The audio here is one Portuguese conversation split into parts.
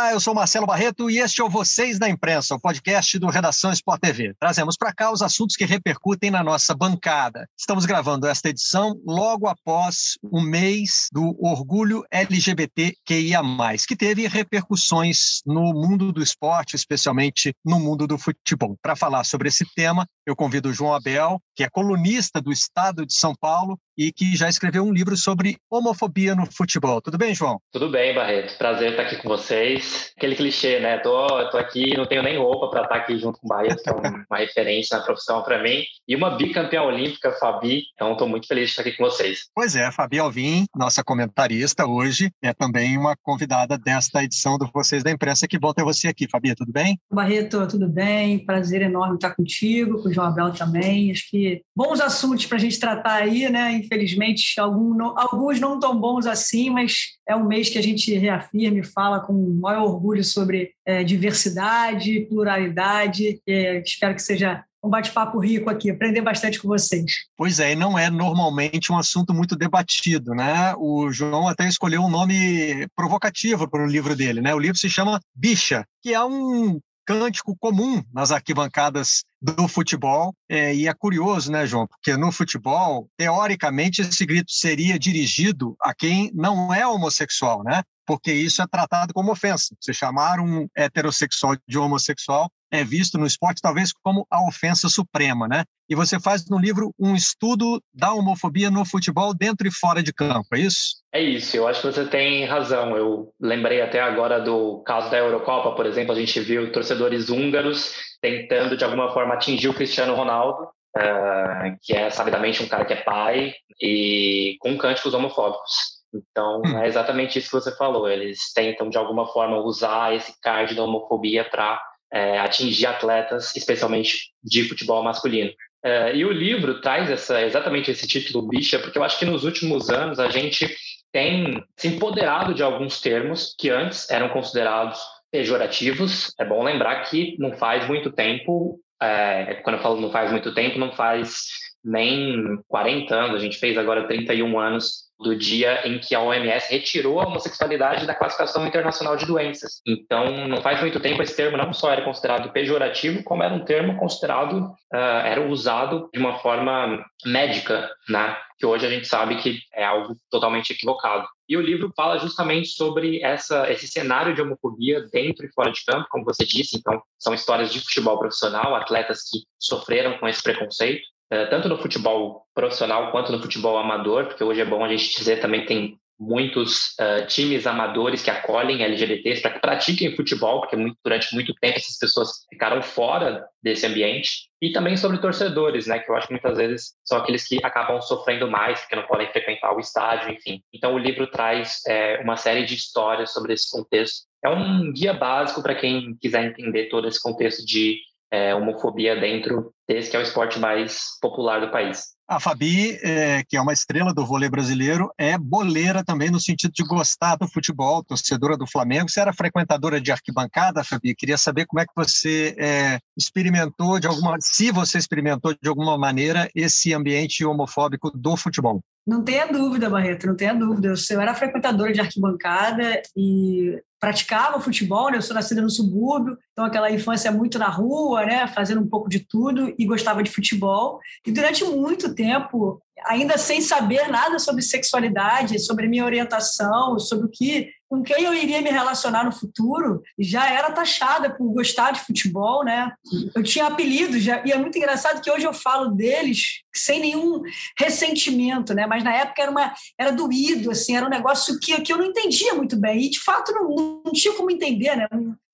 Olá, eu sou Marcelo Barreto e este é o Vocês da Imprensa, o podcast do Redação Sport TV. Trazemos para cá os assuntos que repercutem na nossa bancada. Estamos gravando esta edição logo após o mês do orgulho LGBTQIA+, que teve repercussões no mundo do esporte, especialmente no mundo do futebol. Para falar sobre esse tema, eu convido o João Abel, que é colunista do Estado de São Paulo e que já escreveu um livro sobre homofobia no futebol. Tudo bem, João? Tudo bem, Barreto. Prazer estar aqui com vocês. Aquele clichê, né? Tô, tô aqui, não tenho nem roupa para estar aqui junto com o Barreto, que é uma referência na profissão para mim. E uma bicampeã olímpica, Fabi. Então, estou muito feliz de estar aqui com vocês. Pois é, Fabi Alvim, nossa comentarista hoje, é também uma convidada desta edição do Vocês da Imprensa. Que bom ter você aqui, Fabi. Tudo bem? Barreto, tudo bem? Prazer enorme estar contigo, com o João Abel também. Acho que bons assuntos para a gente tratar aí, né? Infelizmente, algum, alguns não tão bons assim, mas é um mês que a gente reafirma e fala com maior orgulho sobre é, diversidade, pluralidade. É, espero que seja um bate-papo rico aqui, aprender bastante com vocês. Pois é, e não é normalmente um assunto muito debatido, né? O João até escolheu um nome provocativo para o livro dele, né? O livro se chama Bicha, que é um cântico comum nas arquibancadas do futebol. É, e é curioso, né, João? Porque no futebol, teoricamente, esse grito seria dirigido a quem não é homossexual, né? Porque isso é tratado como ofensa. Você chamar um heterossexual de homossexual é visto no esporte talvez como a ofensa suprema, né? E você faz no livro um estudo da homofobia no futebol dentro e fora de campo, é isso? É isso, eu acho que você tem razão. Eu lembrei até agora do caso da Eurocopa, por exemplo, a gente viu torcedores húngaros tentando de alguma forma atingir o Cristiano Ronaldo, uh, que é sabidamente um cara que é pai, e com cânticos homofóbicos. Então, hum. é exatamente isso que você falou. Eles tentam, de alguma forma, usar esse card da homofobia para é, atingir atletas, especialmente de futebol masculino. É, e o livro traz essa, exatamente esse título bicha, porque eu acho que nos últimos anos a gente tem se empoderado de alguns termos que antes eram considerados pejorativos. É bom lembrar que não faz muito tempo, é, quando eu falo não faz muito tempo, não faz nem 40 anos, a gente fez agora 31 anos do dia em que a OMS retirou a homossexualidade da classificação internacional de doenças. Então, não faz muito tempo esse termo não só era considerado pejorativo, como era um termo considerado, uh, era usado de uma forma médica, né? Que hoje a gente sabe que é algo totalmente equivocado. E o livro fala justamente sobre essa, esse cenário de homofobia dentro e fora de campo, como você disse. Então, são histórias de futebol profissional, atletas que sofreram com esse preconceito. Eh, tanto no futebol profissional quanto no futebol amador, porque hoje é bom a gente dizer também tem muitos uh, times amadores que acolhem LGBTs para que pratiquem futebol, porque muito, durante muito tempo essas pessoas ficaram fora desse ambiente. E também sobre torcedores, né, que eu acho que muitas vezes são aqueles que acabam sofrendo mais, porque não podem frequentar o estádio, enfim. Então o livro traz é, uma série de histórias sobre esse contexto. É um guia básico para quem quiser entender todo esse contexto de é, homofobia dentro desse que é o esporte mais popular do país. A Fabi, é, que é uma estrela do vôlei brasileiro, é boleira também no sentido de gostar do futebol, torcedora do Flamengo. Você era frequentadora de arquibancada, Fabi? Queria saber como é que você é, experimentou de alguma, se você experimentou de alguma maneira esse ambiente homofóbico do futebol. Não tenha dúvida, Barreto, não tenha dúvida. Eu era frequentadora de arquibancada e praticava futebol, né? Eu sou nascida no subúrbio, então aquela infância muito na rua, né? Fazendo um pouco de tudo e gostava de futebol. E durante muito tempo, ainda sem saber nada sobre sexualidade, sobre minha orientação, sobre o que com quem eu iria me relacionar no futuro, já era taxada por gostar de futebol, né? Eu tinha apelidos, já, e é muito engraçado que hoje eu falo deles sem nenhum ressentimento, né? Mas na época era, uma, era doído, assim, era um negócio que, que eu não entendia muito bem, e de fato não, não tinha como entender, né?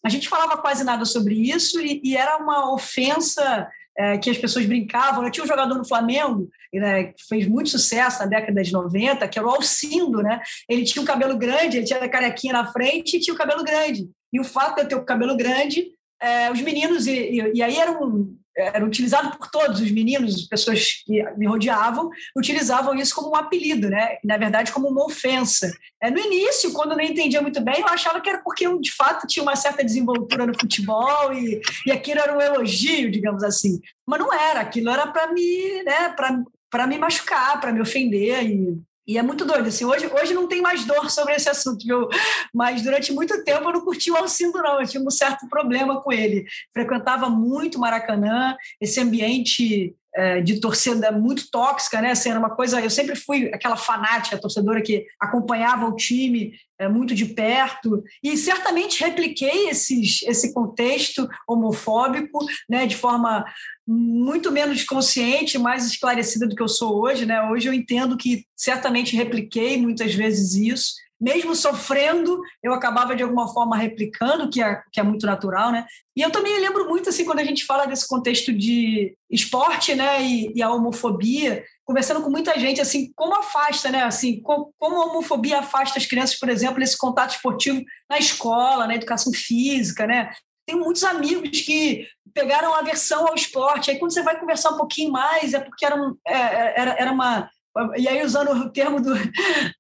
A gente falava quase nada sobre isso e, e era uma ofensa é, que as pessoas brincavam. Eu tinha um jogador no Flamengo né, que fez muito sucesso na década de 90, que era o Alcindo, né? Ele tinha um cabelo grande, ele tinha a carequinha na frente e tinha o cabelo grande. E o fato de eu ter o cabelo grande, é, os meninos, e, e, e, aí era um, era utilizado por todos os meninos, pessoas que me rodeavam, utilizavam isso como um apelido, né? Na verdade, como uma ofensa. É, no início, quando eu não entendia muito bem, eu achava que era porque eu, de fato, tinha uma certa desenvoltura no futebol e, e aquilo era um elogio, digamos assim. Mas não era, aquilo era para me, né, para me machucar, para me ofender. E, e é muito doido. Assim, hoje, hoje não tem mais dor sobre esse assunto, viu? mas durante muito tempo eu não curti o Alcindo, não. Eu tinha um certo problema com ele. Frequentava muito Maracanã, esse ambiente de torcida muito tóxica, né? Assim, era uma coisa. Eu sempre fui aquela fanática, torcedora que acompanhava o time é, muito de perto e certamente repliquei esses, esse contexto homofóbico, né? De forma muito menos consciente, mais esclarecida do que eu sou hoje, né? Hoje eu entendo que certamente repliquei muitas vezes isso, mesmo sofrendo, eu acabava de alguma forma replicando, que é, que é muito natural, né? E eu também lembro muito, assim, quando a gente fala desse contexto de esporte, né, e, e a homofobia, conversando com muita gente, assim, como afasta, né, assim, como, como a homofobia afasta as crianças, por exemplo, nesse contato esportivo na escola, na educação física, né? tenho muitos amigos que pegaram aversão ao esporte. Aí, quando você vai conversar um pouquinho mais, é porque era, um, é, é, era, era uma. E aí, usando o termo do,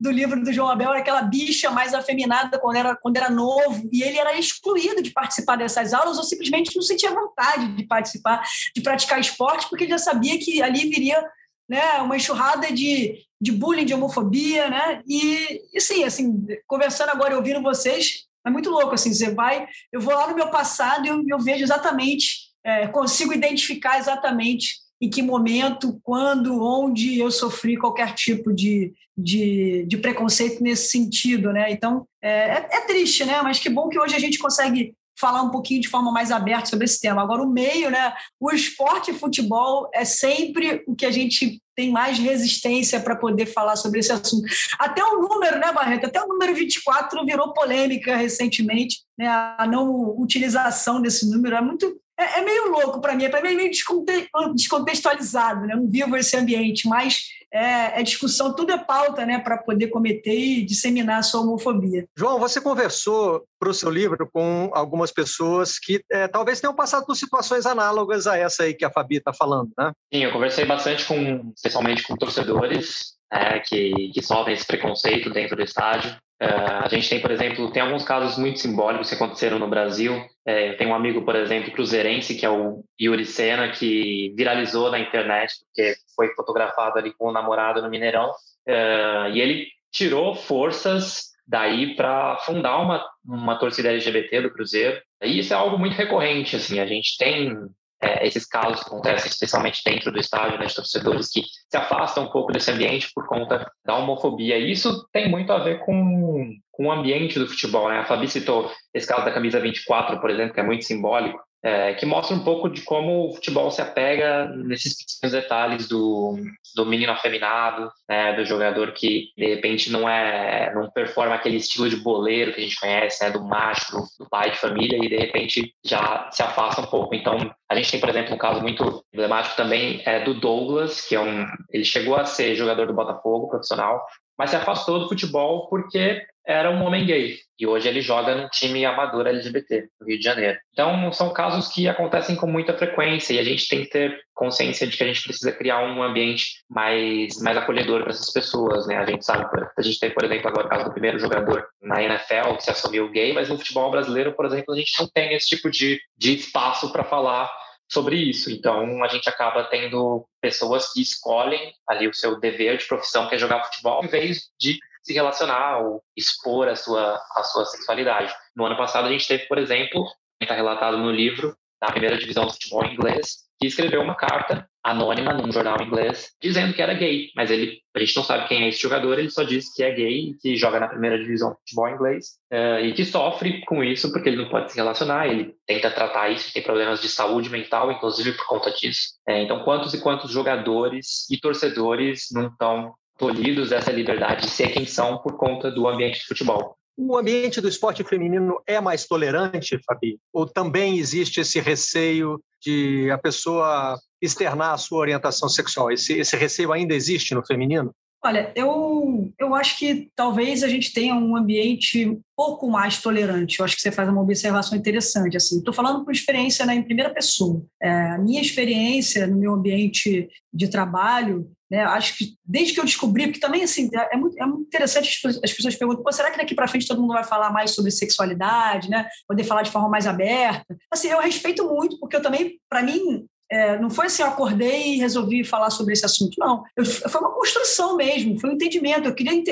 do livro do João Abel, era aquela bicha mais afeminada quando era, quando era novo, e ele era excluído de participar dessas aulas, ou simplesmente não sentia vontade de participar, de praticar esporte, porque ele já sabia que ali viria né, uma enxurrada de, de bullying, de homofobia, né? E, e sim, assim, conversando agora e ouvindo vocês, é muito louco, assim, você vai, eu vou lá no meu passado e eu, eu vejo exatamente, é, consigo identificar exatamente em que momento, quando, onde eu sofri qualquer tipo de, de, de preconceito nesse sentido, né? Então, é, é, é, triste, né? Mas que bom que hoje a gente consegue falar um pouquinho de forma mais aberta sobre esse tema. Agora, o meio, né? O esporte e futebol é sempre o que a gente tem mais resistência para poder falar sobre esse assunto. Até o número, né, Barreto? Até o número 24 virou polêmica recentemente, né? A não utilização desse número é muito. É, é meio louco para mim, é para mim é meio descontextualizado, né? Eu não vivo esse ambiente, mas é, é, discussão, tudo é pauta né, para poder cometer e disseminar a sua homofobia. João, você conversou para o seu livro com algumas pessoas que é, talvez tenham passado por situações análogas a essa aí que a Fabi está falando, né? Sim, eu conversei bastante com, especialmente com torcedores é, que, que sofrem esse preconceito dentro do estádio. Uh, a gente tem, por exemplo, tem alguns casos muito simbólicos que aconteceram no Brasil. É, eu tenho um amigo, por exemplo, cruzeirense, que é o Yuri Sena, que viralizou na internet, porque foi fotografado ali com o namorado no Mineirão. Uh, e ele tirou forças daí para fundar uma, uma torcida LGBT do Cruzeiro. E isso é algo muito recorrente, assim, a gente tem é, esses casos acontecem especialmente dentro do estádio, né, de torcedores que se afastam um pouco desse ambiente por conta da homofobia. E isso tem muito a ver com, com o ambiente do futebol. Né? A Fabi citou esse caso da camisa 24, por exemplo, que é muito simbólico é, que mostra um pouco de como o futebol se apega nesses pequenos detalhes do, do menino afeminado, né, do jogador que de repente não é não performa aquele estilo de boleiro que a gente conhece, né, do macho, do, pai de família e de repente já se afasta um pouco. Então a gente tem, por exemplo, um caso muito emblemático também é do Douglas, que é um ele chegou a ser jogador do Botafogo profissional, mas se afastou do futebol porque era um homem gay e hoje ele joga no time amador LGBT no Rio de Janeiro. Então são casos que acontecem com muita frequência e a gente tem que ter consciência de que a gente precisa criar um ambiente mais mais acolhedor para essas pessoas, né? A gente sabe, a gente tem por exemplo agora o caso do primeiro jogador na NFL que se assumiu gay, mas no futebol brasileiro, por exemplo, a gente não tem esse tipo de, de espaço para falar sobre isso. Então, a gente acaba tendo pessoas que escolhem ali o seu dever de profissão, que é jogar futebol, em vez de se relacionar ou expor a sua, a sua sexualidade. No ano passado, a gente teve, por exemplo, está relatado no livro da primeira divisão do futebol inglês, que escreveu uma carta anônima num jornal inglês dizendo que era gay, mas ele a gente não sabe quem é esse jogador, ele só diz que é gay que joga na primeira divisão do futebol inglês uh, e que sofre com isso porque ele não pode se relacionar, ele tenta tratar isso, tem problemas de saúde mental, inclusive por conta disso. É, então, quantos e quantos jogadores e torcedores não estão tolhidos dessa liberdade de ser quem são por conta do ambiente de futebol? O ambiente do esporte feminino é mais tolerante, Fabi? Ou também existe esse receio de a pessoa externar a sua orientação sexual? Esse, esse receio ainda existe no feminino? Olha, eu, eu acho que talvez a gente tenha um ambiente um pouco mais tolerante. Eu acho que você faz uma observação interessante. Assim, estou falando por experiência né, em primeira pessoa. É, a minha experiência no meu ambiente de trabalho, né, acho que desde que eu descobri, porque também assim é, é muito, é muito interessante as pessoas perguntam, será que daqui para frente todo mundo vai falar mais sobre sexualidade, né? Poder falar de forma mais aberta? Assim, eu respeito muito, porque eu também, para mim, é, não foi assim, eu acordei e resolvi falar sobre esse assunto. Não, eu, foi uma construção mesmo, foi um entendimento. Eu queria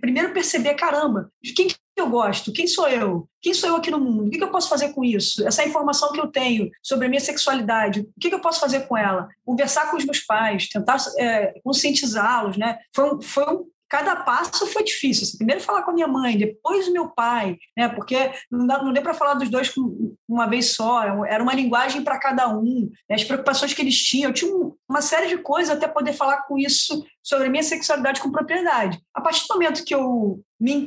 primeiro perceber, caramba, de quem que eu gosto? Quem sou eu? Quem sou eu aqui no mundo? O que, que eu posso fazer com isso? Essa informação que eu tenho sobre a minha sexualidade, o que, que eu posso fazer com ela? Conversar com os meus pais, tentar é, conscientizá-los, né? Foi um, foi um cada passo foi difícil. Assim, primeiro falar com a minha mãe, depois o meu pai, né? Porque não, dá, não deu para falar dos dois uma vez só. Era uma linguagem para cada um. Né? As preocupações que eles tinham, eu tinha uma série de coisas até poder falar com isso sobre a minha sexualidade com propriedade. A partir do momento que eu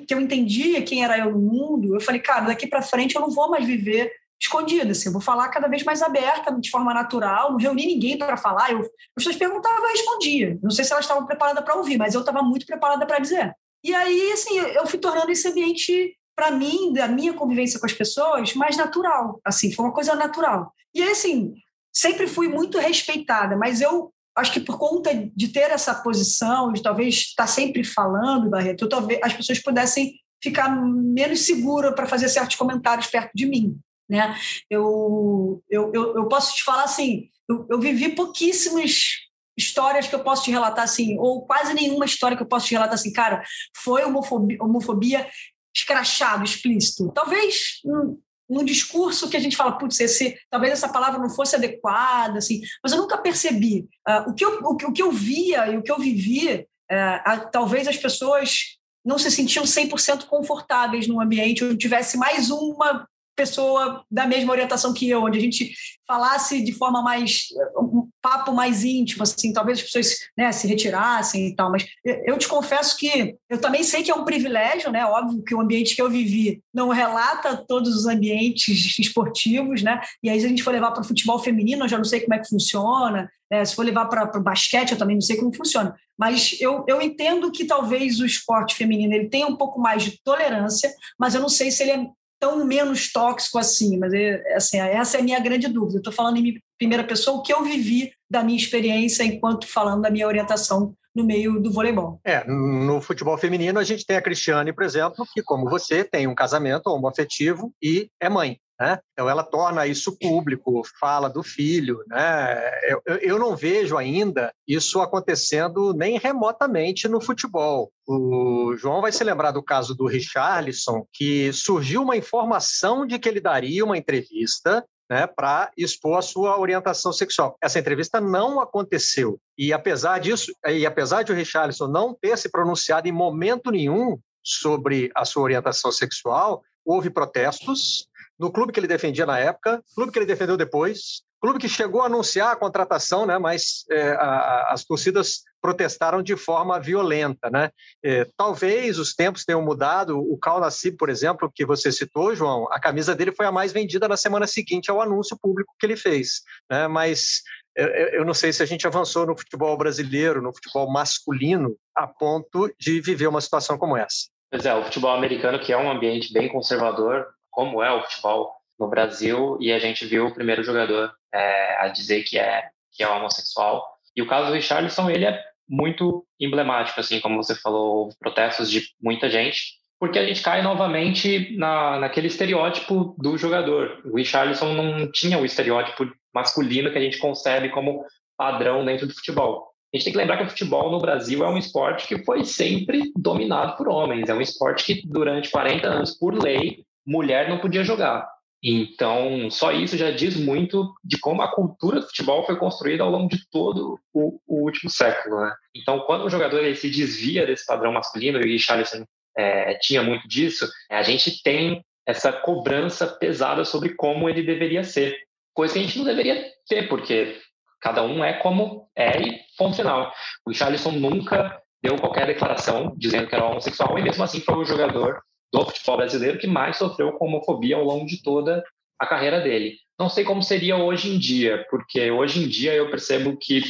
que eu entendia quem era eu no mundo, eu falei, cara, daqui para frente eu não vou mais viver escondida, assim, eu vou falar cada vez mais aberta, de forma natural, não reuni ninguém para falar, eu, as pessoas perguntavam, eu respondia. Não sei se elas estavam preparadas para ouvir, mas eu estava muito preparada para dizer. E aí, assim, eu fui tornando esse ambiente, para mim, da minha convivência com as pessoas, mais natural, assim, foi uma coisa natural. E aí, assim, sempre fui muito respeitada, mas eu acho que por conta de ter essa posição, de talvez estar sempre falando, Barreto, talvez as pessoas pudessem ficar menos seguras para fazer certos comentários perto de mim. Né? Eu, eu, eu, eu posso te falar assim, eu, eu vivi pouquíssimas histórias que eu posso te relatar assim, ou quase nenhuma história que eu posso te relatar assim, cara, foi homofobia, homofobia escrachado, explícito. Talvez num, num discurso que a gente fala, putz, esse, talvez essa palavra não fosse adequada, assim, mas eu nunca percebi. Uh, o, que eu, o, o, que eu via e o que eu vivi, uh, talvez as pessoas não se sentiam 100% confortáveis num ambiente onde tivesse mais uma pessoa da mesma orientação que eu, onde a gente falasse de forma mais um papo mais íntimo, assim, talvez as pessoas né, se retirassem e tal, mas eu te confesso que eu também sei que é um privilégio, né? Óbvio que o ambiente que eu vivi não relata todos os ambientes esportivos, né? E aí se a gente for levar para o futebol feminino, eu já não sei como é que funciona, né? se for levar para o basquete, eu também não sei como funciona. Mas eu, eu entendo que talvez o esporte feminino ele tenha um pouco mais de tolerância, mas eu não sei se ele é tão menos tóxico assim, mas é, assim, essa é a minha grande dúvida. Estou falando em primeira pessoa o que eu vivi da minha experiência enquanto falando da minha orientação no meio do voleibol. É, no futebol feminino a gente tem a Cristiane, por exemplo, que como você tem um casamento homoafetivo e é mãe. Né? Então ela torna isso público, fala do filho. Né? Eu, eu não vejo ainda isso acontecendo nem remotamente no futebol. O João vai se lembrar do caso do Richarlison, que surgiu uma informação de que ele daria uma entrevista né, para expor a sua orientação sexual. Essa entrevista não aconteceu. E apesar disso, e apesar de o Richarlison não ter se pronunciado em momento nenhum sobre a sua orientação sexual, houve protestos, no clube que ele defendia na época, clube que ele defendeu depois, clube que chegou a anunciar a contratação, né, mas é, a, as torcidas protestaram de forma violenta. Né? É, talvez os tempos tenham mudado. O Cal Nassib, por exemplo, que você citou, João, a camisa dele foi a mais vendida na semana seguinte ao anúncio público que ele fez. Né? Mas eu não sei se a gente avançou no futebol brasileiro, no futebol masculino, a ponto de viver uma situação como essa. Pois é, o futebol americano, que é um ambiente bem conservador, como é o futebol no Brasil e a gente viu o primeiro jogador é, a dizer que é que é homossexual. E o caso do Richarlison, ele é muito emblemático, assim, como você falou, protestos de muita gente, porque a gente cai novamente na, naquele estereótipo do jogador. O Richarlison não tinha o estereótipo masculino que a gente concebe como padrão dentro do futebol. A gente tem que lembrar que o futebol no Brasil é um esporte que foi sempre dominado por homens. É um esporte que, durante 40 anos, por lei, mulher não podia jogar. Então, só isso já diz muito de como a cultura do futebol foi construída ao longo de todo o, o último século. Né? Então, quando o jogador ele se desvia desse padrão masculino, e o Richarlison é, tinha muito disso, a gente tem essa cobrança pesada sobre como ele deveria ser. Coisa que a gente não deveria ter, porque cada um é como é e ponto final. O Richarlison nunca deu qualquer declaração dizendo que era homossexual e mesmo assim foi o jogador do futebol brasileiro que mais sofreu com homofobia ao longo de toda a carreira dele. Não sei como seria hoje em dia, porque hoje em dia eu percebo que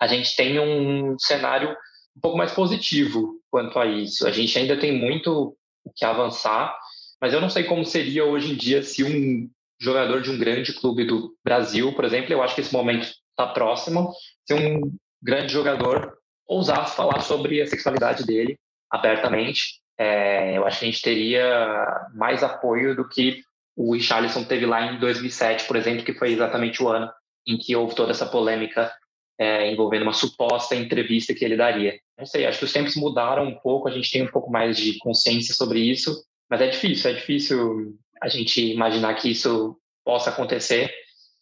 a gente tem um cenário um pouco mais positivo quanto a isso. A gente ainda tem muito que avançar, mas eu não sei como seria hoje em dia se um jogador de um grande clube do Brasil, por exemplo, eu acho que esse momento está próximo, se um grande jogador ousasse falar sobre a sexualidade dele abertamente, é, eu acho que a gente teria mais apoio do que o Richarlison teve lá em 2007, por exemplo, que foi exatamente o ano em que houve toda essa polêmica é, envolvendo uma suposta entrevista que ele daria. Não sei, acho que os tempos mudaram um pouco, a gente tem um pouco mais de consciência sobre isso, mas é difícil, é difícil a gente imaginar que isso possa acontecer,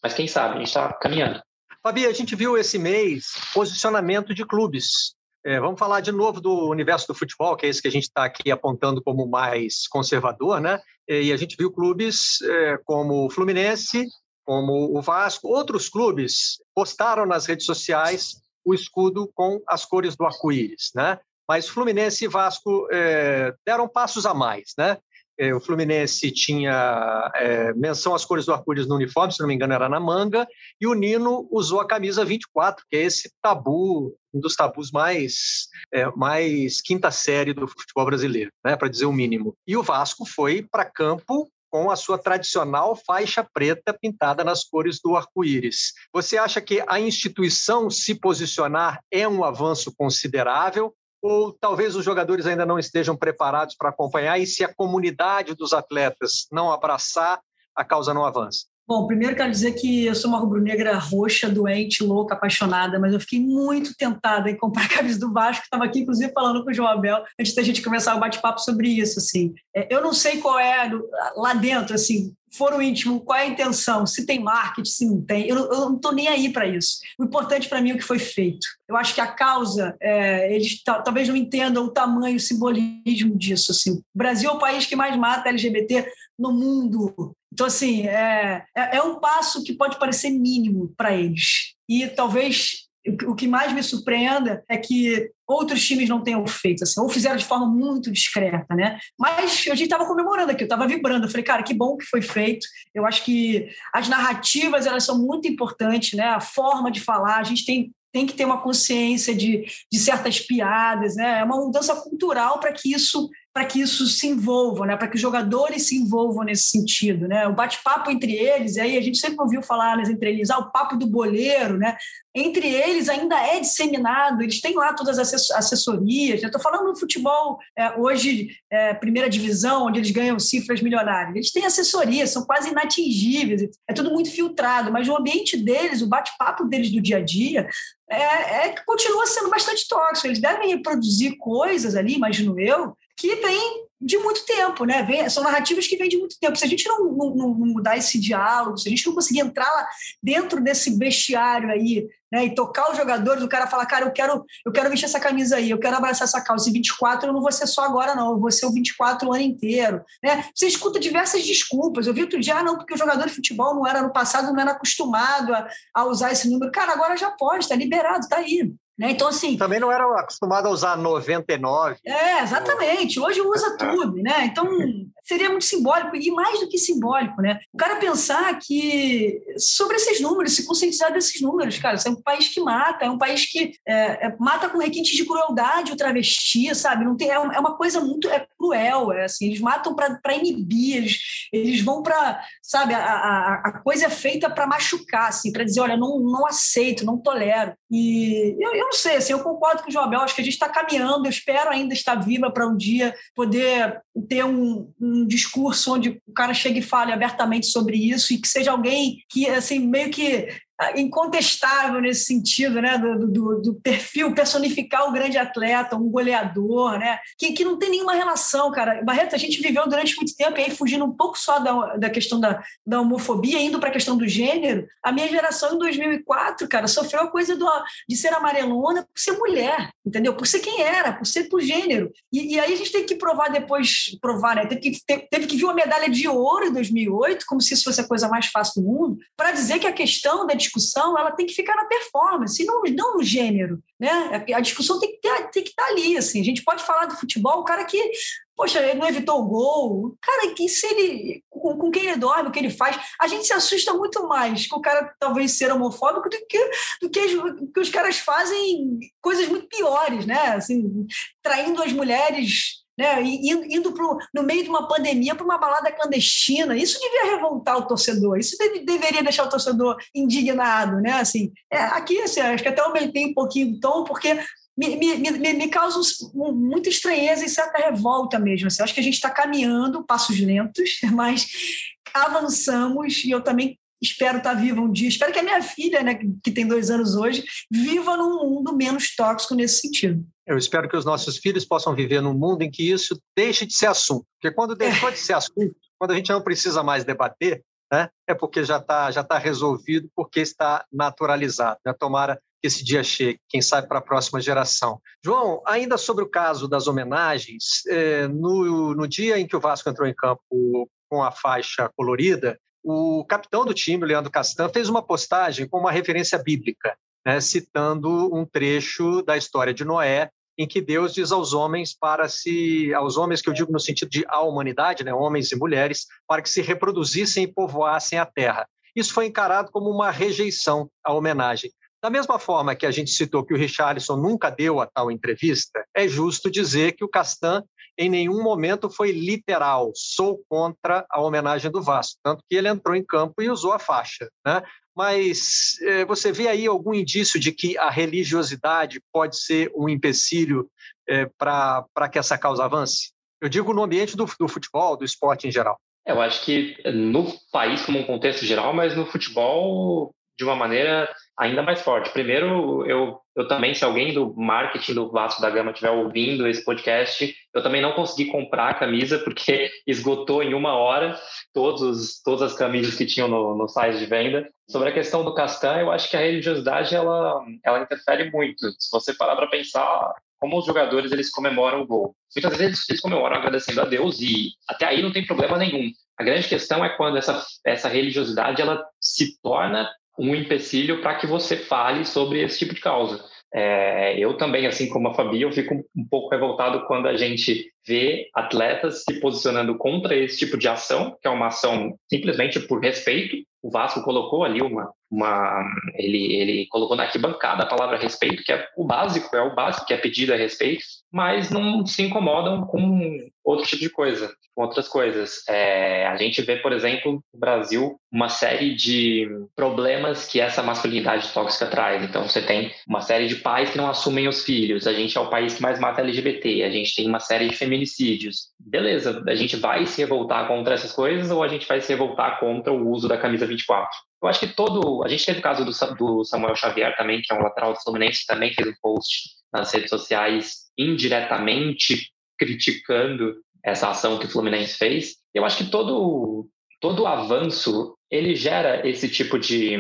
mas quem sabe, a gente está caminhando. Fabi, a gente viu esse mês posicionamento de clubes. É, vamos falar de novo do universo do futebol, que é esse que a gente está aqui apontando como mais conservador, né? E a gente viu clubes é, como o Fluminense, como o Vasco, outros clubes postaram nas redes sociais o escudo com as cores do arco-íris, né? Mas Fluminense e Vasco é, deram passos a mais, né? É, o Fluminense tinha é, menção às cores do arco-íris no uniforme, se não me engano era na manga, e o Nino usou a camisa 24, que é esse tabu, um dos tabus mais, é, mais quinta série do futebol brasileiro, né, para dizer o mínimo. E o Vasco foi para campo com a sua tradicional faixa preta pintada nas cores do arco-íris. Você acha que a instituição se posicionar é um avanço considerável? Ou talvez os jogadores ainda não estejam preparados para acompanhar, e se a comunidade dos atletas não abraçar, a causa não avança? Bom, primeiro quero dizer que eu sou uma rubro-negra roxa, doente, louca, apaixonada, mas eu fiquei muito tentada em comprar a camisa do Vasco. Estava aqui, inclusive, falando com o João Abel antes da gente começar o bate-papo sobre isso. Assim, é, eu não sei qual é lá dentro, assim, foro íntimo, qual é a intenção, se tem marketing, se não tem. Eu, eu não estou nem aí para isso. O importante para mim é o que foi feito. Eu acho que a causa, é, eles talvez não entendam o tamanho, o simbolismo disso. Assim. O Brasil é o país que mais mata LGBT no mundo. Então, assim, é, é, é um passo que pode parecer mínimo para eles. E talvez o que mais me surpreenda é que outros times não tenham feito, assim, ou fizeram de forma muito discreta, né? Mas a gente estava comemorando aqui, eu estava vibrando, eu falei, cara, que bom que foi feito. Eu acho que as narrativas elas são muito importantes, né? A forma de falar, a gente tem tem que ter uma consciência de, de certas piadas, né? É uma mudança cultural para que isso para que isso se envolva, né? para que os jogadores se envolvam nesse sentido. Né? O bate-papo entre eles, e aí a gente sempre ouviu falar nas entrelinhas, ah, o papo do boleiro, né? entre eles ainda é disseminado, eles têm lá todas as assessorias. Estou falando do futebol é, hoje, é, primeira divisão, onde eles ganham cifras milionárias. Eles têm assessoria, são quase inatingíveis, é tudo muito filtrado, mas o ambiente deles, o bate-papo deles do dia a dia, é, é, continua sendo bastante tóxico. Eles devem reproduzir coisas ali, imagino eu, que vem de muito tempo, né? Vem, são narrativas que vêm de muito tempo. Se a gente não, não, não, mudar esse diálogo, se a gente não conseguir entrar lá dentro desse bestiário aí, né, e tocar os jogadores, o cara fala, cara, eu quero, eu quero vestir essa camisa aí, eu quero abraçar essa calça. E 24 eu não vou ser só agora, não, eu vou ser o 24 o ano inteiro. Né? Você escuta diversas desculpas. Eu vi outro dia, ah, não, porque o jogador de futebol não era no passado, não era acostumado a, a usar esse número. Cara, agora já pode, está liberado, está aí. Né? Então, assim. Também não era acostumado a usar 99. É, exatamente. Hoje usa tudo, né? Então, seria muito simbólico, e mais do que simbólico, né? O cara pensar que sobre esses números, se conscientizar desses números, cara, é um país que mata, é um país que é, é, mata com requinte de crueldade o travesti, sabe? Não tem, é, é uma coisa muito é cruel, é assim, eles matam para inibir, eles, eles vão para, sabe, a, a, a, coisa é feita para machucar, assim, para dizer, olha, não, não aceito, não tolero. E eu, eu não sei, assim, eu concordo com o João Abel, acho que a gente está caminhando, eu espero ainda estar viva para um dia poder ter um um discurso onde o cara chegue e fale abertamente sobre isso e que seja alguém que, assim, meio que incontestável nesse sentido, né, do, do, do, perfil, personificar o grande atleta, um goleador, né, que, que não tem nenhuma relação, cara. Barreto, a gente viveu durante muito tempo, e aí fugindo um pouco só da, da questão da, da homofobia, indo para a questão do gênero, a minha geração em 2004, cara, sofreu a coisa do, de ser amarelona por ser mulher, entendeu? Por ser quem era, por ser por gênero. E, e aí a gente tem que provar depois, provar, né, teve que, teve, teve que vir uma medalha de ouro em 2008, como se isso fosse a coisa mais fácil do mundo, para dizer que a questão da discussão ela tem que ficar na performance, e não, não no gênero. Né? A discussão tem que, ter, tem que estar ali. Assim. A gente pode falar do futebol, o cara que poxa, ele não evitou o gol. Cara, que se ele. Com, com, quem ele dorme, o que ele faz, a gente se assusta muito mais com o cara talvez ser homofóbico do que, do que, que os caras fazem coisas muito piores, né? Assim, traindo as mulheres né, indo, pro, no meio de uma pandemia para uma balada clandestina. Isso devia revoltar o torcedor, isso deve, deveria deixar o torcedor indignado. Né? Assim, é, aqui, assim, acho que até aumentei um pouquinho o tom, porque me, me, me, me causa um, muita estranheza e certa revolta mesmo. Assim. Acho que a gente está caminhando, passos lentos, mas avançamos e eu também espero estar tá viva um dia. Espero que a minha filha, né, que tem dois anos hoje, viva num mundo menos tóxico nesse sentido. Eu espero que os nossos filhos possam viver num mundo em que isso deixe de ser assunto. Porque quando deixou de ser assunto, quando a gente não precisa mais debater, né, é porque já está já tá resolvido, porque está naturalizado. Né? Tomara que esse dia chegue, quem sabe para a próxima geração. João, ainda sobre o caso das homenagens, é, no, no dia em que o Vasco entrou em campo com a faixa colorida, o capitão do time, Leandro Castan, fez uma postagem com uma referência bíblica né, citando um trecho da história de Noé, em que Deus diz aos homens para se, aos homens que eu digo no sentido de a humanidade, né, homens e mulheres, para que se reproduzissem e povoassem a terra. Isso foi encarado como uma rejeição à homenagem. Da mesma forma que a gente citou que o Richarlison nunca deu a tal entrevista, é justo dizer que o Castan em nenhum momento foi literal, sou contra a homenagem do Vasco, tanto que ele entrou em campo e usou a faixa. Né? Mas é, você vê aí algum indício de que a religiosidade pode ser um empecilho é, para que essa causa avance? Eu digo no ambiente do, do futebol, do esporte em geral. Eu acho que no país como um contexto geral, mas no futebol de uma maneira ainda mais forte. Primeiro, eu, eu também, se alguém do marketing do Vasco da Gama estiver ouvindo esse podcast, eu também não consegui comprar a camisa porque esgotou em uma hora todos, todas as camisas que tinham no, no site de venda. Sobre a questão do Castan, eu acho que a religiosidade ela, ela interfere muito. Se você parar para pensar como os jogadores eles comemoram o gol. Muitas vezes eles comemoram agradecendo a Deus e até aí não tem problema nenhum. A grande questão é quando essa, essa religiosidade ela se torna um empecilho para que você fale sobre esse tipo de causa. É, eu também, assim como a Fabi, eu fico um pouco revoltado quando a gente vê atletas se posicionando contra esse tipo de ação, que é uma ação simplesmente por respeito. O Vasco colocou ali uma, uma ele, ele colocou na arquibancada a palavra respeito, que é o básico, é o básico que é pedido a respeito, mas não se incomodam com outro tipo de coisa, com outras coisas. É, a gente vê, por exemplo, no Brasil, uma série de problemas que essa masculinidade tóxica traz. Então, você tem uma série de pais que não assumem os filhos, a gente é o país que mais mata LGBT, a gente tem uma série de feminicídios. Beleza, a gente vai se revoltar contra essas coisas ou a gente vai se revoltar contra o uso da camisa 24? Eu acho que todo. A gente teve o caso do, do Samuel Xavier também, que é um lateral do Fluminense, também fez um post nas redes sociais indiretamente criticando essa ação que o Fluminense fez. Eu acho que todo todo avanço ele gera esse tipo de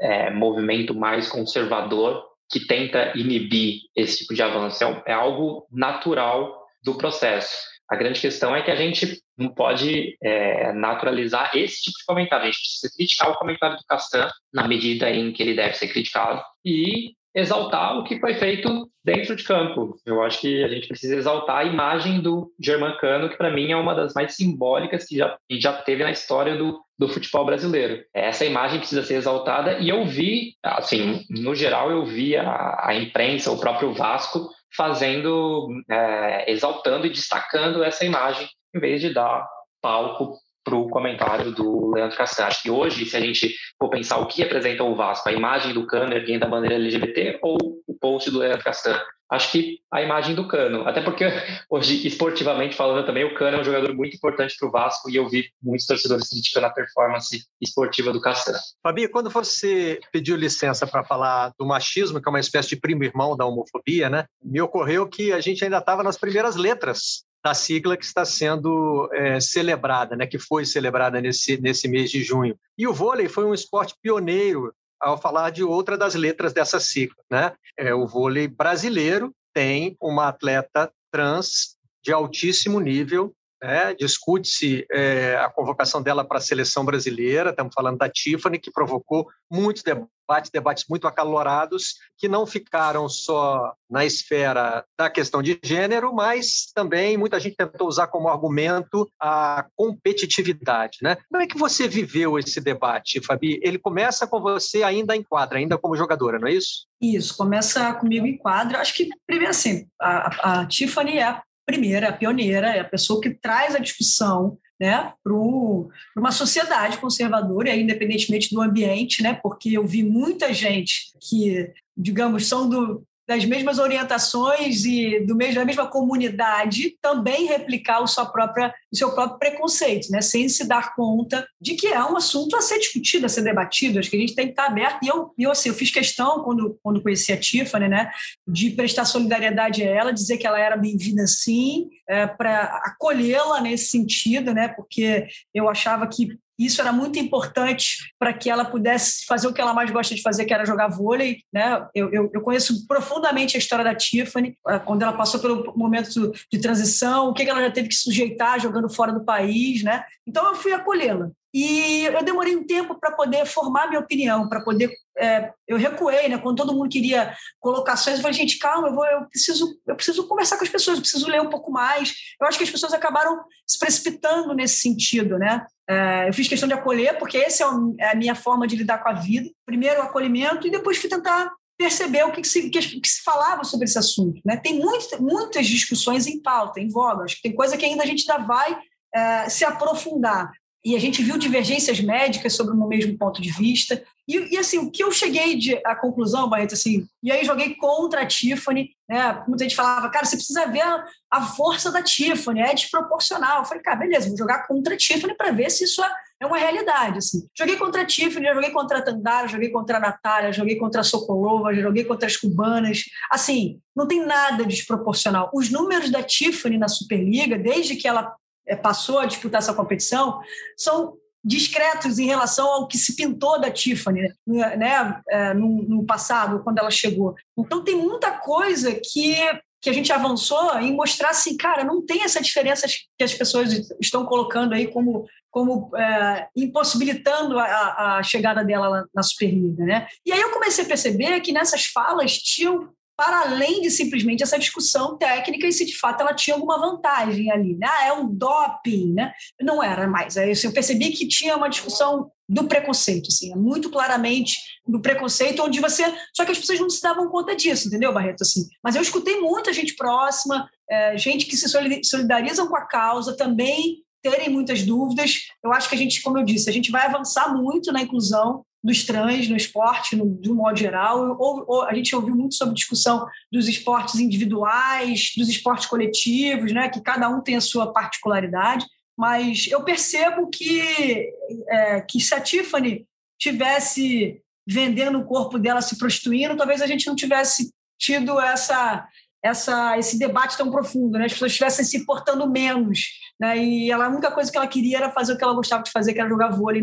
é, movimento mais conservador que tenta inibir esse tipo de avanço. É, é algo natural do processo. A grande questão é que a gente não pode é, naturalizar esse tipo de comentário. A gente precisa criticar o comentário do Castan na medida em que ele deve ser criticado e exaltar o que foi feito dentro de campo. Eu acho que a gente precisa exaltar a imagem do Germancano, que para mim é uma das mais simbólicas que já, que já teve na história do, do futebol brasileiro. Essa imagem precisa ser exaltada e eu vi, assim, no geral eu vi a, a imprensa, o próprio Vasco, fazendo, é, exaltando e destacando essa imagem, em vez de dar palco para o comentário do Leandro Castan. Acho que hoje, se a gente for pensar o que representa o Vasco, a imagem do Cano erguendo da bandeira LGBT ou o post do Leandro Castan, acho que a imagem do Cano. Até porque hoje, esportivamente falando também, o Cano é um jogador muito importante para o Vasco e eu vi muitos torcedores criticando a performance esportiva do Castan. Fabi, quando você pediu licença para falar do machismo, que é uma espécie de primo irmão da homofobia, né? Me ocorreu que a gente ainda estava nas primeiras letras da sigla que está sendo é, celebrada, né, que foi celebrada nesse, nesse mês de junho. E o vôlei foi um esporte pioneiro ao falar de outra das letras dessa sigla. Né? É, o vôlei brasileiro tem uma atleta trans de altíssimo nível né? discute-se é, a convocação dela para a seleção brasileira, estamos falando da Tiffany, que provocou muitos debates, debates muito acalorados, que não ficaram só na esfera da questão de gênero, mas também muita gente tentou usar como argumento a competitividade. Né? Como é que você viveu esse debate, Fabi? Ele começa com você ainda em quadra, ainda como jogadora, não é isso? Isso, começa comigo em quadra. Acho que, primeiro assim, a, a Tiffany é a primeira, a pioneira, é a pessoa que traz a discussão né, para uma sociedade conservadora, independentemente do ambiente, né, porque eu vi muita gente que, digamos, são do, das mesmas orientações e do mesmo, da mesma comunidade também replicar o, sua própria, o seu próprio preconceito, né? sem se dar conta de que é um assunto a ser discutido, a ser debatido. Acho que a gente tem que estar aberto. E eu, eu, assim, eu fiz questão, quando, quando conheci a Tiffany, né, de prestar solidariedade a ela, dizer que ela era bem-vinda sim, é, para acolhê-la nesse sentido, né, porque eu achava que isso era muito importante para que ela pudesse fazer o que ela mais gosta de fazer, que era jogar vôlei. Né? Eu, eu, eu conheço profundamente a história da Tiffany, eh, quando ela passou pelo momento de transição, o que ela já teve que sujeitar jogando fora do país. Né? Então, eu fui acolhê-la. E eu demorei um tempo para poder formar minha opinião, para poder. É, eu recuei, né? Quando todo mundo queria colocações, eu falei, gente, calma, eu, vou, eu, preciso, eu preciso conversar com as pessoas, eu preciso ler um pouco mais. Eu acho que as pessoas acabaram se precipitando nesse sentido, né? É, eu fiz questão de acolher, porque essa é, é a minha forma de lidar com a vida. Primeiro o acolhimento e depois fui tentar perceber o que, que, se, que, que se falava sobre esse assunto. Né? Tem muito, muitas discussões em pauta, em voga. Acho que tem coisa que ainda a gente ainda vai é, se aprofundar e a gente viu divergências médicas sobre o mesmo ponto de vista. E, e, assim, o que eu cheguei de, à conclusão, Barreto, assim, e aí joguei contra a Tiffany, né? Muita gente falava, cara, você precisa ver a, a força da Tiffany, é desproporcional. Eu falei, cara, beleza, vou jogar contra a Tiffany para ver se isso é, é uma realidade. Assim. Joguei contra a Tiffany, joguei contra a Tandara, joguei contra a Natália, joguei contra a Sokolova, joguei contra as cubanas. Assim, não tem nada desproporcional. Os números da Tiffany na Superliga, desde que ela passou a disputar essa competição são discretos em relação ao que se pintou da Tiffany né é, no, no, passado, quando ela chegou. Então, tem muita coisa que, que a gente avançou em mostrar assim, cara, não tem essa diferença que as pessoas estão colocando aí como, como é, impossibilitando a, a, chegada dela na Superliga. Né? E aí eu comecei a perceber que nessas falas tinham para além de simplesmente essa discussão técnica e se de fato ela tinha alguma vantagem ali. Né? Ah, é um doping, né? Não era mais. Aí eu percebi que tinha uma discussão do preconceito, assim, muito claramente do preconceito, onde você. Só que as pessoas não se davam conta disso, entendeu, Barreto? Assim. Mas eu escutei muita gente próxima, é, gente que se solidarizam com a causa, também terem muitas dúvidas. Eu acho que a gente, como eu disse, a gente vai avançar muito na inclusão dos trans no esporte, no, de um modo geral. Ou, ou, a gente ouviu muito sobre discussão dos esportes individuais, dos esportes coletivos, né, que cada um tem a sua particularidade. Mas eu percebo que, é, que se a Tiffany tivesse vendendo o corpo dela, se prostituindo, talvez a gente não tivesse tido essa, essa, esse debate tão profundo, né? as pessoas estivessem se portando menos. Né? E ela, a única coisa que ela queria era fazer o que ela gostava de fazer, que era jogar vôlei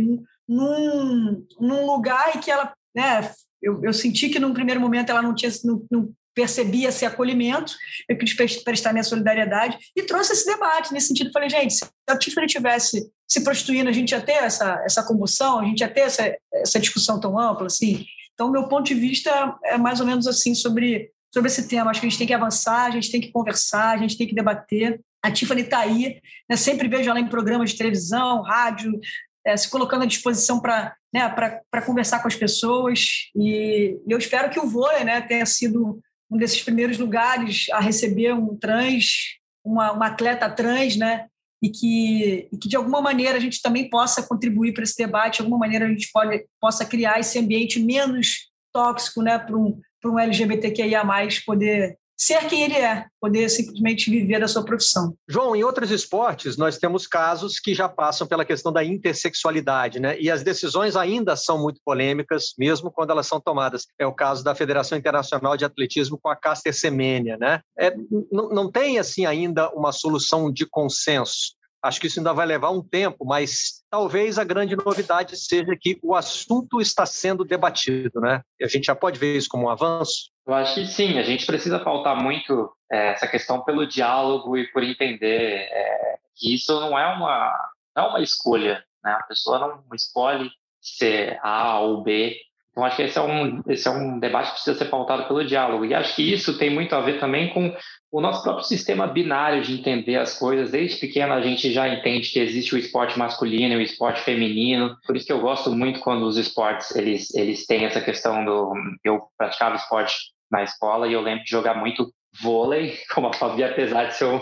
num, num lugar em que ela, né, eu, eu senti que num primeiro momento ela não tinha, não, não percebia esse acolhimento, eu quis prestar minha solidariedade e trouxe esse debate nesse sentido. Falei, gente, se a Tiffany tivesse se prostituindo, a gente ia ter essa, essa comoção, a gente ia ter essa, essa discussão tão ampla assim. Então, meu ponto de vista é mais ou menos assim sobre, sobre esse tema. Acho que a gente tem que avançar, a gente tem que conversar, a gente tem que debater. A Tiffany está aí, né? sempre vejo ela em programas de televisão, rádio, é, se colocando à disposição para né, conversar com as pessoas. E eu espero que o vôlei né, tenha sido um desses primeiros lugares a receber um trans, uma, uma atleta trans, né? E que, e que, de alguma maneira, a gente também possa contribuir para esse debate, de alguma maneira, a gente pode, possa criar esse ambiente menos tóxico né, para um, um LGBTQIA, poder ser quem ele é, poder simplesmente viver da sua profissão. João, em outros esportes, nós temos casos que já passam pela questão da intersexualidade, né? E as decisões ainda são muito polêmicas, mesmo quando elas são tomadas. É o caso da Federação Internacional de Atletismo com a Caster Semenya, né? É, não tem, assim, ainda uma solução de consenso. Acho que isso ainda vai levar um tempo, mas talvez a grande novidade seja que o assunto está sendo debatido, né? E a gente já pode ver isso como um avanço. Eu acho que sim, a gente precisa faltar muito é, essa questão pelo diálogo e por entender é, que isso não é uma, não é uma escolha, né? A pessoa não escolhe ser A ou B. Então, acho que esse é, um, esse é um debate que precisa ser pautado pelo diálogo. E acho que isso tem muito a ver também com o nosso próprio sistema binário de entender as coisas. Desde pequeno, a gente já entende que existe o esporte masculino e o esporte feminino. Por isso que eu gosto muito quando os esportes eles, eles têm essa questão do. Eu praticava esporte na escola e eu lembro de jogar muito vôlei, como a Fabi, apesar de, ser um,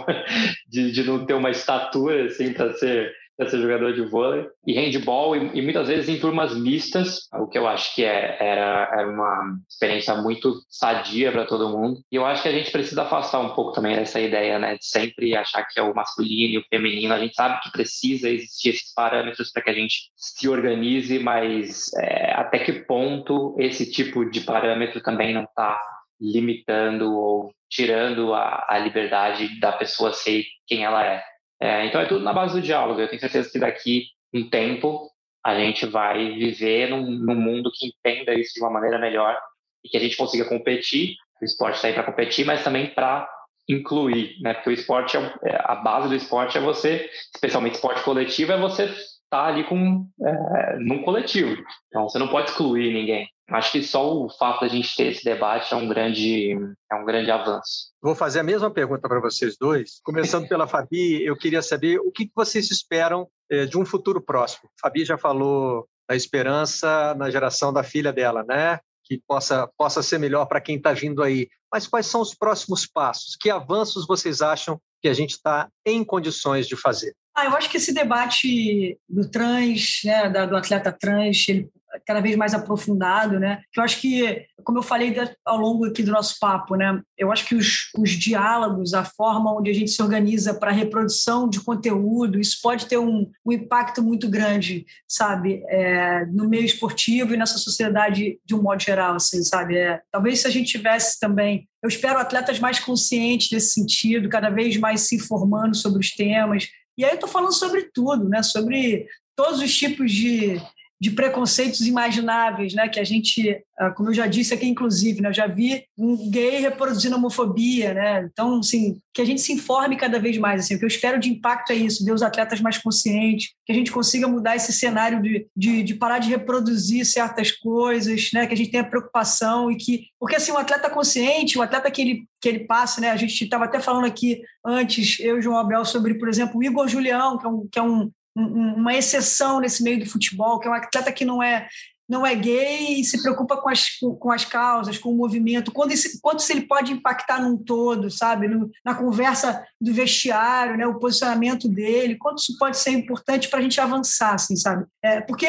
de, de não ter uma estatura assim para ser para ser jogador de vôlei e handball e, e, muitas vezes em turmas mistas, o que eu acho que é, era, era uma experiência muito sadia para todo mundo. E eu acho que a gente precisa afastar um pouco também dessa ideia, né, de sempre achar que é o masculino e o feminino. A gente sabe que precisa existir esses parâmetros para que a gente se organize, mas é, até que ponto esse tipo de parâmetro também não está limitando ou tirando a, a liberdade da pessoa ser quem ela é. É. Então é tudo na base do diálogo. Eu tenho certeza que daqui um tempo a gente vai viver num, num mundo que entenda isso de uma maneira melhor e que a gente consiga competir. O esporte está aí para competir, mas também para incluir, né? Porque o esporte é, é a base do esporte é você, especialmente esporte coletivo, é você estar tá ali com é, num coletivo. Então você não pode excluir ninguém. Acho que só o fato da gente ter esse debate é um grande, é um grande avanço. Vou fazer a mesma pergunta para vocês dois. Começando pela Fabi, eu queria saber o que vocês esperam eh, de um futuro próximo. A Fabi já falou da esperança na geração da filha dela, né? Que possa, possa ser melhor para quem está vindo aí. Mas quais são os próximos passos? Que avanços vocês acham que a gente está em condições de fazer? Ah, eu acho que esse debate do trans, né, do atleta trans, ele cada vez mais aprofundado, né? Que eu acho que, como eu falei ao longo aqui do nosso papo, né? Eu acho que os, os diálogos, a forma onde a gente se organiza para reprodução de conteúdo, isso pode ter um, um impacto muito grande, sabe? É, no meio esportivo e nessa sociedade de um modo geral, assim, sabe? É, talvez se a gente tivesse também eu espero atletas mais conscientes desse sentido, cada vez mais se informando sobre os temas. E aí eu estou falando sobre tudo, né? sobre todos os tipos de, de preconceitos imagináveis, né? Que a gente, ah, como eu já disse aqui, inclusive, né? Eu já vi um gay reproduzindo homofobia, né? Então, assim, que a gente se informe cada vez mais. Assim, o que eu espero de impacto é isso, ver os atletas mais conscientes, que a gente consiga mudar esse cenário de, de, de parar de reproduzir certas coisas, né? Que a gente tenha preocupação e que, porque assim, um atleta consciente, o um atleta que ele que ele passa, né? A gente estava até falando aqui antes, eu e o João Abel, sobre, por exemplo, o Igor Julião, que é um, que é um uma exceção nesse meio do futebol, que é um atleta que não é não é gay e se preocupa com as, com as causas, com o movimento, quando, esse, quanto se ele pode impactar num todo, sabe? No, na conversa do vestiário, né? o posicionamento dele, quanto isso pode ser importante para a gente avançar, assim, sabe? É, porque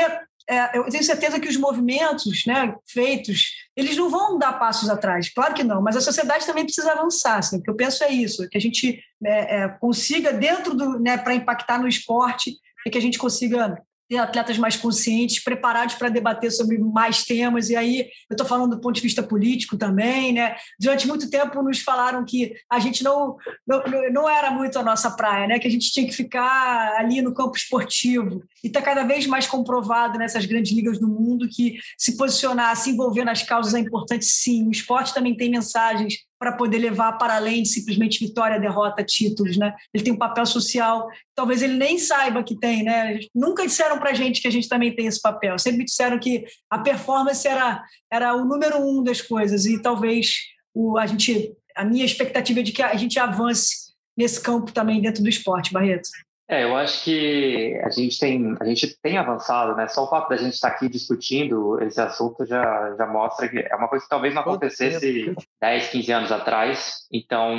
é, eu tenho certeza que os movimentos né, feitos, eles não vão dar passos atrás, claro que não, mas a sociedade também precisa avançar, assim, o que eu penso é isso, que a gente é, é consiga, dentro do, né, para impactar no esporte, e que a gente consiga ter atletas mais conscientes, preparados para debater sobre mais temas. E aí, eu estou falando do ponto de vista político também, né? Durante muito tempo nos falaram que a gente não, não, não era muito a nossa praia, né? Que a gente tinha que ficar ali no campo esportivo. E está cada vez mais comprovado nessas grandes ligas do mundo que se posicionar, se envolver nas causas é importante sim. O esporte também tem mensagens para poder levar para além de simplesmente vitória, derrota, títulos, né? Ele tem um papel social, talvez ele nem saiba que tem, né? Nunca disseram para a gente que a gente também tem esse papel. Sempre disseram que a performance era, era o número um das coisas e talvez o, a gente, a minha expectativa é de que a gente avance nesse campo também dentro do esporte, Barreto. É, eu acho que a gente tem, a gente tem avançado, né? Só o fato da gente estar aqui discutindo esse assunto já, já mostra que é uma coisa que talvez não acontecesse 10, 15 anos atrás. Então,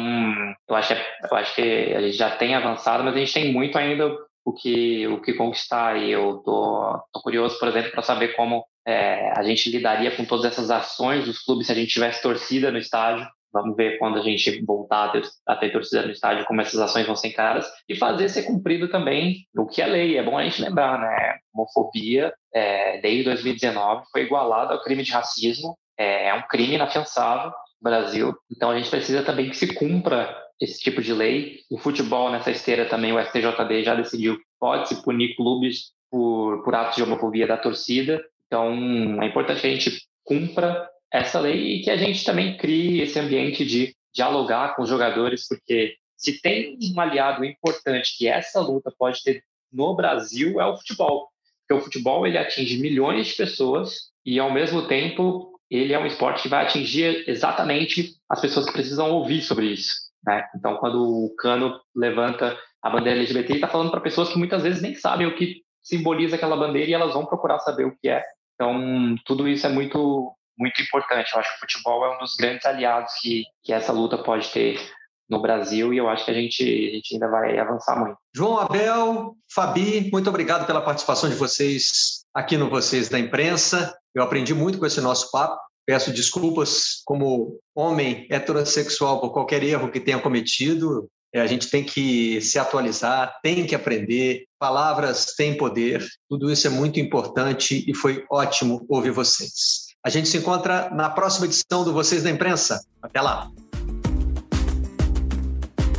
eu acho, eu acho que a gente já tem avançado, mas a gente tem muito ainda o que, o que conquistar. E eu tô, tô curioso, por exemplo, para saber como é, a gente lidaria com todas essas ações dos clubes se a gente tivesse torcida no estádio. Vamos ver quando a gente voltar a ter, a ter torcida no estádio, como essas ações vão ser encaradas. E fazer ser cumprido também o que é lei. É bom a gente lembrar, né? Homofobia, é, desde 2019, foi igualada ao crime de racismo. É, é um crime inafiançável no Brasil. Então a gente precisa também que se cumpra esse tipo de lei. O futebol, nessa esteira também, o STJD já decidiu que pode se punir clubes por, por atos de homofobia da torcida. Então é importante que a gente cumpra essa lei e que a gente também crie esse ambiente de dialogar com os jogadores, porque Se tem um aliado importante que essa luta pode ter no Brasil é o futebol. Porque o futebol ele atinge milhões de pessoas e ao mesmo tempo ele é um esporte que vai atingir exatamente as pessoas que precisam ouvir sobre isso. Né? Então, quando o Cano levanta a bandeira LGBT, está falando para pessoas que muitas vezes nem sabem o que simboliza aquela bandeira e elas vão procurar saber o que é. Então, tudo isso é muito, muito importante. Eu acho que o futebol é um dos grandes aliados que, que essa luta pode ter no Brasil e eu acho que a gente, a gente ainda vai avançar muito. João Abel, Fabi, muito obrigado pela participação de vocês aqui no Vocês da Imprensa. Eu aprendi muito com esse nosso papo. Peço desculpas como homem heterossexual por qualquer erro que tenha cometido. É, a gente tem que se atualizar, tem que aprender. Palavras têm poder. Tudo isso é muito importante e foi ótimo ouvir vocês. A gente se encontra na próxima edição do Vocês da Imprensa. Até lá!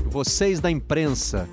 Vocês da Imprensa.